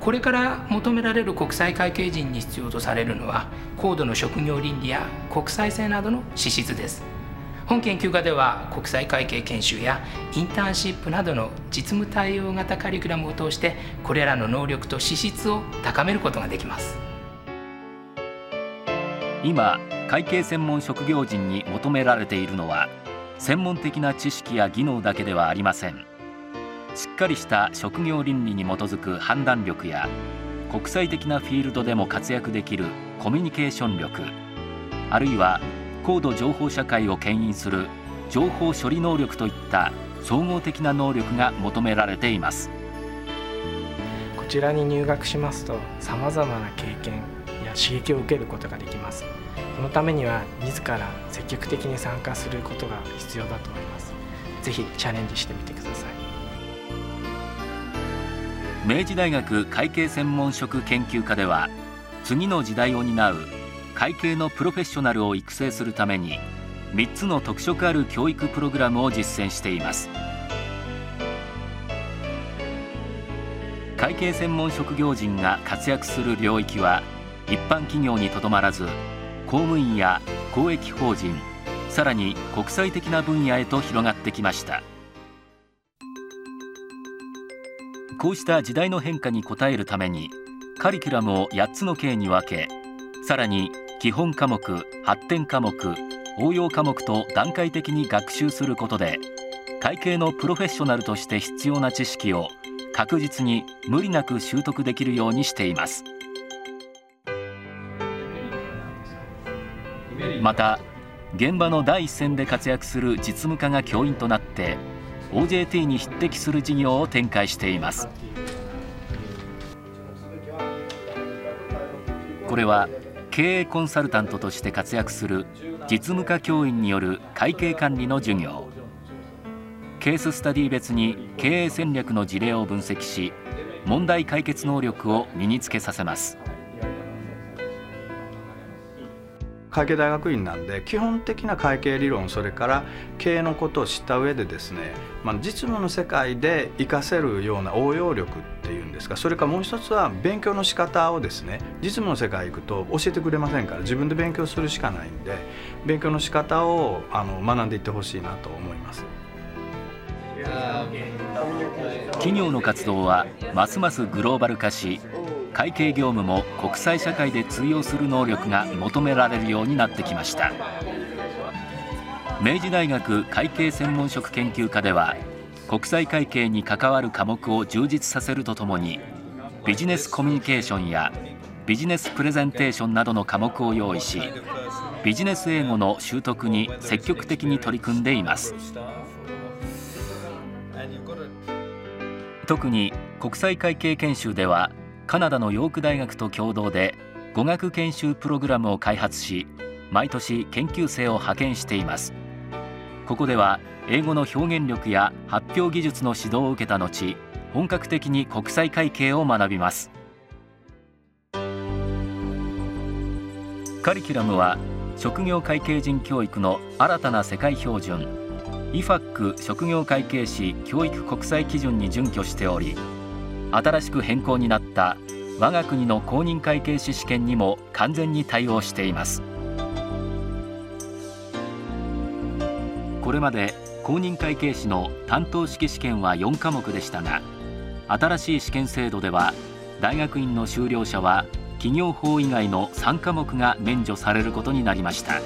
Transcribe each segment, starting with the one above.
これから求められる国際会計人に必要とされるのは高度の職業倫理や国際性などの資質です。本研究科では国際会計研修やインターンシップなどの実務対応型カリキュラムを通してこれらの能力と資質を高めることができます。今会計専門職業人に求められているのは専門的な知識や技能だけではありません。しっかりした職業倫理に基づく判断力や国際的なフィールドでも活躍できるコミュニケーション力あるいは高度情報社会を牽引する情報処理能力といった総合的な能力が求められています。こちらに入学しますとさまざまな経験や刺激を受けることができます。そのためには自ら積極的に参加することが必要だと思います。ぜひチャレンジしてみてください。明治大学会計専門職研究科では次の時代を担う会計のプロフェッショナルを育成するために3つの特色ある教育プログラムを実践しています。会計専門職業人が活躍する領域は一般企業にとどまらず公務員や公益法人さらに国際的な分野へと広がってきました。こうした時代の変化に応えるためにカリキュラムを8つの系に分けさらに基本科目発展科目応用科目と段階的に学習することで会計のプロフェッショナルとして必要な知識を確実に無理なく習得できるようにしています。また現場の第一線で活躍する実務家が教員となって OJT に匹敵する事業を展開しています。これは経営コンサルタントとして活躍する実務家教員による会計管理の授業。ケーススタディ別に経営戦略の事例を分析し問題解決能力を身につけさせます。会計大学院なんで基本的な会計理論それから経営のことを知った上でですね、まあ、実務の世界で活かせるような応用力っていうんですかそれからもう一つは勉強の仕方をですね実務の世界行くと教えてくれませんから自分で勉強するしかないんで勉強の仕方をあの学んでいってほしいなと思います。企業の活動はますますグローバル化し会計業務も国際社会で通用する能力が求められるようになってきました。明治大学会計専門職研究科では国際会計に関わる科目を充実させるとともにビジネスコミュニケーションやビジネスプレゼンテーションなどの科目を用意しビジネス英語の習得に積極的に取り組んでいます。特に国際会計研修ではカナダのヨーク大学と共同で語学研修プログラムを開発し毎年研究生を派遣しています。ここでは英語の表現力や発表技術の指導を受けた後本格的に国際会計を学びます。カリキュラムは職業会計人教育の新たな世界標準。IFAC 職業会計士教育国際基準に準拠しており新しく変更になった我が国の公認会計士試験にも完全に対応しています。これまで公認会計士の担当式試験は4科目でしたが新しい試験制度では大学院の修了者は企業法以外の3科目が免除されることになりました。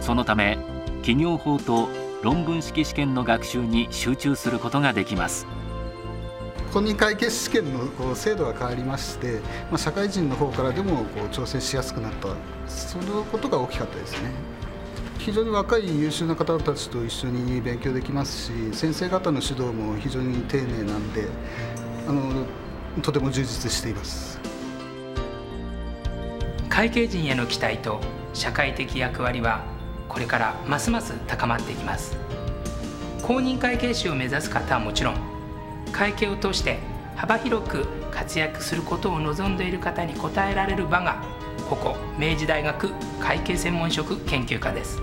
そのため企業法と論文式試験の学習に集中することができます。公認会計試験のこう制度が変わりまして、まあ、社会人の方からでもこう調整しやすくなった。そのことが大きかったですね。非常に若い優秀な方たちと一緒に勉強できますし先生方の指導も非常に丁寧なんであのとても充実しています。会計人への期待と社会的役割はこれからますます高まっていきます。公認会計士を目指す方はもちろん会計を通して幅広く活躍することを望んでいる方に応えられる場がここ明治大学会計専門職研究科です。